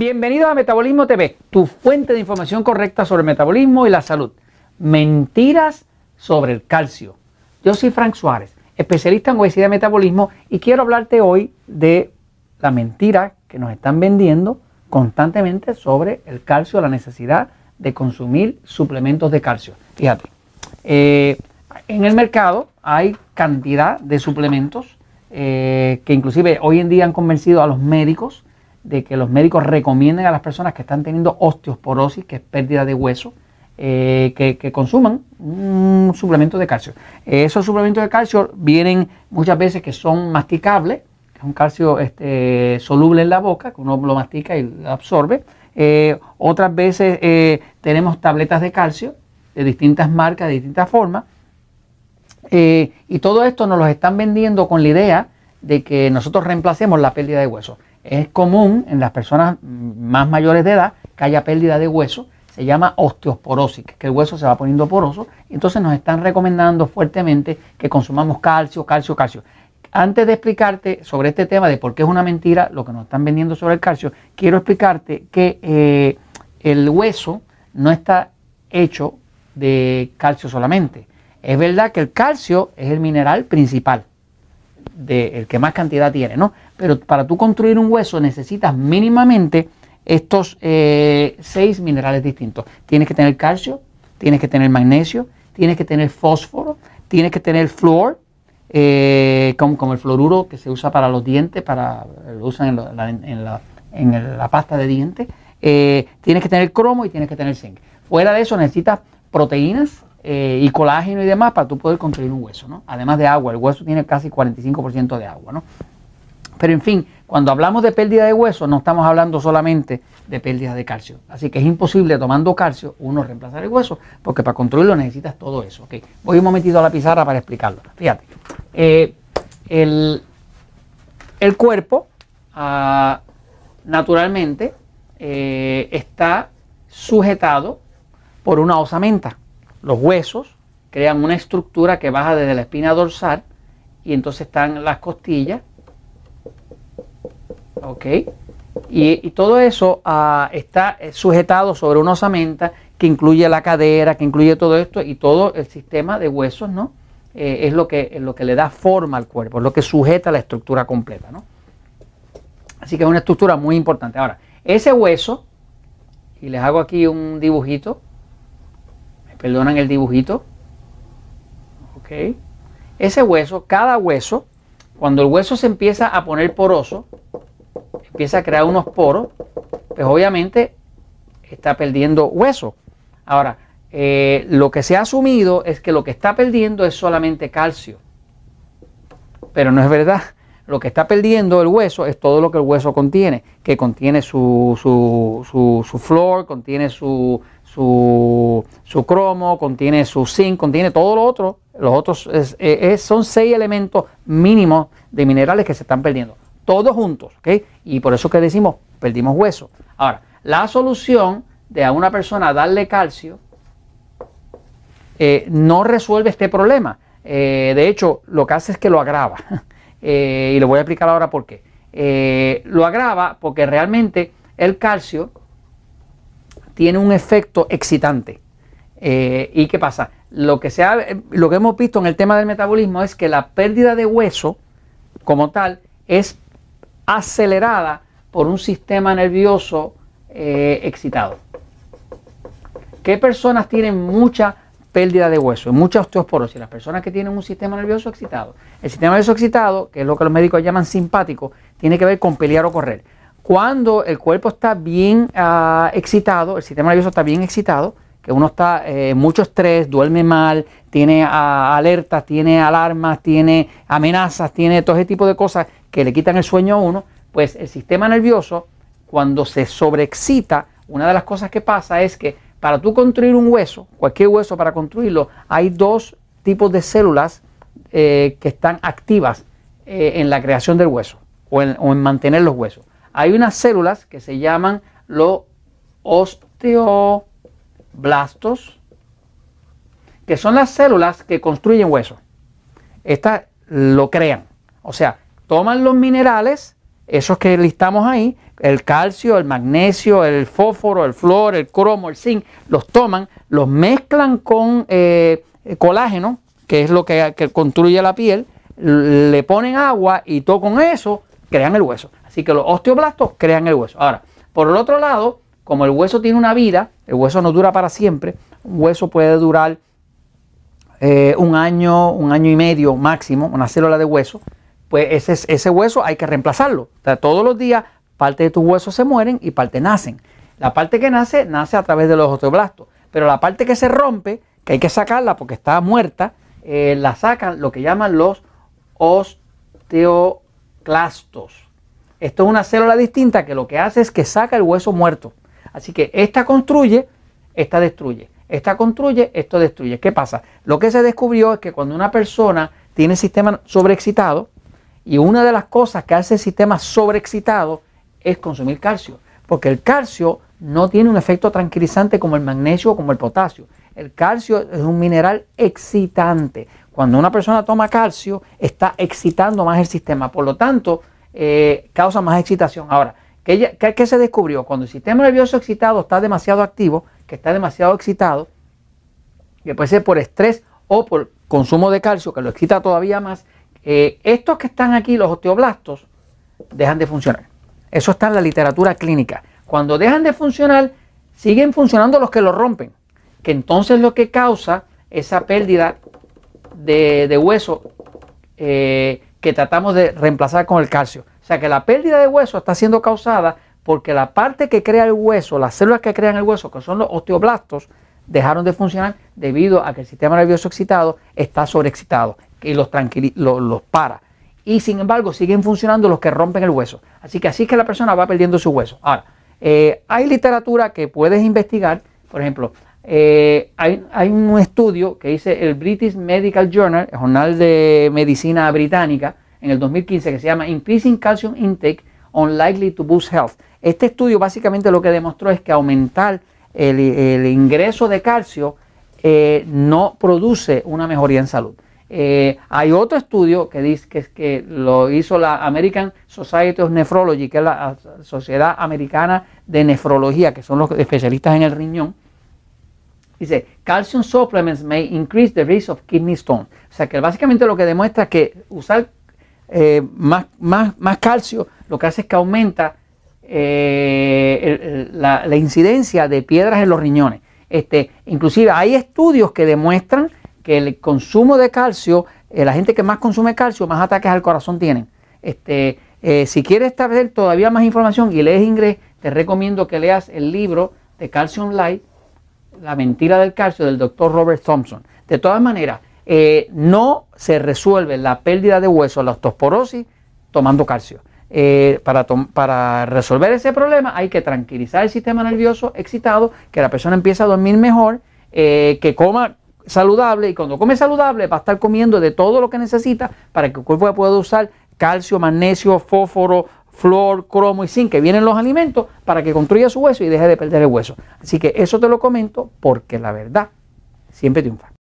Bienvenidos a Metabolismo TV, tu fuente de información correcta sobre el metabolismo y la salud. Mentiras sobre el calcio. Yo soy Frank Suárez, especialista en obesidad y metabolismo, y quiero hablarte hoy de la mentira que nos están vendiendo constantemente sobre el calcio, la necesidad de consumir suplementos de calcio. Fíjate, eh, en el mercado hay cantidad de suplementos eh, que inclusive hoy en día han convencido a los médicos de que los médicos recomienden a las personas que están teniendo osteoporosis, que es pérdida de hueso, eh, que, consuman un suplemento de calcio. esos suplementos de calcio vienen muchas veces que son masticables, que es un calcio este, soluble en la boca, que uno lo mastica y lo absorbe. Eh, otras veces eh, tenemos tabletas de calcio de distintas marcas, de distintas formas. y todo esto nos los están vendiendo con la idea de que nosotros reemplacemos la pérdida de hueso. Es común en las personas más mayores de edad que haya pérdida de hueso, se llama osteoporosis, que el hueso se va poniendo poroso, y entonces nos están recomendando fuertemente que consumamos calcio, calcio, calcio. Antes de explicarte sobre este tema de por qué es una mentira lo que nos están vendiendo sobre el calcio, quiero explicarte que eh, el hueso no está hecho de calcio solamente. Es verdad que el calcio es el mineral principal, el que más cantidad tiene, ¿no? Pero para tú construir un hueso necesitas mínimamente estos eh, seis minerales distintos. Tienes que tener calcio, tienes que tener magnesio, tienes que tener fósforo, tienes que tener flúor, eh, como, el fluoruro que se usa para los dientes, para lo usan en, la, pasta de dientes. Eh, tienes que tener cromo y tienes que tener zinc. Fuera de eso necesitas proteínas, y colágeno y demás para tú poder construir un hueso, ¿no? Además de agua, el hueso tiene casi 45% de agua, ¿no? Pero en fin, cuando hablamos de pérdida de hueso, no estamos hablando solamente de pérdida de calcio. Así que es imposible tomando calcio uno reemplazar el hueso, porque para construirlo necesitas todo eso. Voy un momentito a la pizarra para explicarlo. Fíjate, eh, el, cuerpo ah, naturalmente eh, está sujetado por una osamenta. Los huesos crean una estructura que baja desde la espina dorsal y entonces están las costillas ¿ok? Y, todo eso ah, está eh, sujetado sobre una osamenta que incluye la cadera, que incluye todo esto y todo el sistema de huesos, ¿no? Eh, es lo que, lo que le da forma al cuerpo, es lo que sujeta la estructura completa, ¿no? Así que es una estructura muy importante. Ahora, ese hueso, y les hago aquí un dibujito, perdonan el dibujito. Ese hueso, cada hueso, cuando el hueso se empieza a poner poroso, empieza a crear unos poros, pues obviamente está perdiendo hueso. Ahora, eh, lo que se ha asumido es que lo que está perdiendo es solamente calcio. Pero no es verdad. Lo que está perdiendo el hueso es todo lo que el hueso contiene, que contiene su, su, su, flor, contiene su, su, su, cromo, contiene su zinc, contiene todo lo otro. Los otros son seis elementos mínimos de minerales que se están perdiendo todos juntos, ¿ok? Y por eso que decimos, perdimos hueso. Ahora, la solución de a una persona darle calcio eh, no resuelve este problema. Eh, de hecho, lo que hace es que lo agrava. Eh, y le voy a explicar ahora por qué. lo agrava porque realmente el calcio tiene un efecto excitante. ¿Y qué pasa? Lo que, se lo que hemos visto en el tema del metabolismo es que la pérdida de hueso como tal es acelerada por un sistema nervioso eh, excitado. ¿Qué personas tienen mucha pérdida de hueso, mucha osteoporosis? Las personas que tienen un sistema nervioso excitado. El sistema nervioso excitado, que es lo que los médicos llaman simpático, tiene que ver con pelear o correr. Cuando el cuerpo está bien ah, excitado, el sistema nervioso está bien excitado, que uno está en eh, mucho estrés, duerme mal, tiene ah, alertas, tiene alarmas, tiene amenazas, tiene todo ese tipo de cosas que le quitan el sueño a uno, pues el sistema nervioso, cuando se sobreexcita, una de las cosas que pasa es que para tú construir un hueso, cualquier hueso para construirlo, hay dos tipos de células eh, que están activas eh, en la creación del hueso o en, o en, mantener los huesos. Hay unas células que se llaman los osteoblastos, que son las células que construyen huesos. Estas lo crean. O sea, toman los minerales esos que listamos ahí, el calcio, el magnesio, el fósforo, el flor, el cromo, el zinc, los toman, los mezclan con eh, colágeno, que es lo que, construye la piel, le ponen agua y todo con eso crean el hueso. Así que los osteoblastos crean el hueso. Ahora, por el otro lado, como el hueso tiene una vida, el hueso no dura para siempre, un hueso puede durar eh, un año, un año y medio máximo, una célula de hueso, pues ese, hueso hay que reemplazarlo. Todos los días parte de tus huesos se mueren y parte nacen. La parte que nace, nace a través de los osteoblastos. Pero la parte que se rompe, que hay que sacarla porque está muerta, eh, la sacan lo que llaman los osteoclastos. Esto es una célula distinta que lo que hace es que saca el hueso muerto. Así que esta construye, esta destruye. Esta construye, esto destruye. ¿Qué pasa? Lo que se descubrió es que cuando una persona tiene sistema sobreexcitado, y una de las cosas que hace el sistema sobreexcitado es consumir calcio, porque el calcio no tiene un efecto tranquilizante como el magnesio o como el potasio. El calcio es un mineral excitante. Cuando una persona toma calcio, está excitando más el sistema, por lo tanto, eh, causa más excitación. Ahora, ¿qué, ¿qué, se descubrió? Cuando el sistema nervioso excitado está demasiado activo, que está demasiado excitado, que puede ser por estrés o por consumo de calcio, que lo excita todavía más, eh, estos que están aquí, los osteoblastos, dejan de funcionar. Eso está en la literatura clínica. Cuando dejan de funcionar, siguen funcionando los que lo rompen, que entonces lo que causa esa pérdida de, hueso eh, que tratamos de reemplazar con el calcio. O sea que la pérdida de hueso está siendo causada porque la parte que crea el hueso, las células que crean el hueso, que son los osteoblastos, dejaron de funcionar debido a que el sistema nervioso excitado está sobreexcitado y los, los, para. Y sin embargo siguen funcionando los que rompen el hueso. Así que así es que la persona va perdiendo su hueso. Ahora, eh, hay literatura que puedes investigar, por ejemplo, eh, hay, hay, un estudio que dice el British Medical Journal, el Jornal de Medicina Británica, en el 2015, que se llama Increasing Calcium Intake Unlikely to Boost Health. Este estudio básicamente lo que demostró es que aumentar el, ingreso de calcio eh, no produce una mejoría en salud. Eh, hay otro estudio que dice que, que lo hizo la American Society of Nephrology, que es la Sociedad Americana de Nefrología, que son los especialistas en el riñón. Dice, calcium supplements may increase the risk of kidney stone. O sea que básicamente lo que demuestra es que usar eh, más, más, más, calcio lo que hace es que aumenta eh, la, la, incidencia de piedras en los riñones. Este, inclusive hay estudios que demuestran que el consumo de calcio, eh, la gente que más consume calcio, más ataques al corazón tienen. Este, eh, si quieres saber todavía más información y lees inglés, te recomiendo que leas el libro de Calcium Light, La mentira del calcio, del doctor Robert Thompson. De todas maneras, eh, no se resuelve la pérdida de hueso, la osteoporosis, tomando calcio. para, para, resolver ese problema hay que tranquilizar el sistema nervioso excitado, que la persona empiece a dormir mejor, que coma saludable y cuando come saludable va a estar comiendo de todo lo que necesita para que el cuerpo pueda usar calcio, magnesio, fósforo, flor, cromo y zinc que vienen los alimentos para que construya su hueso y deje de perder el hueso. Así que eso te lo comento porque la verdad siempre triunfa.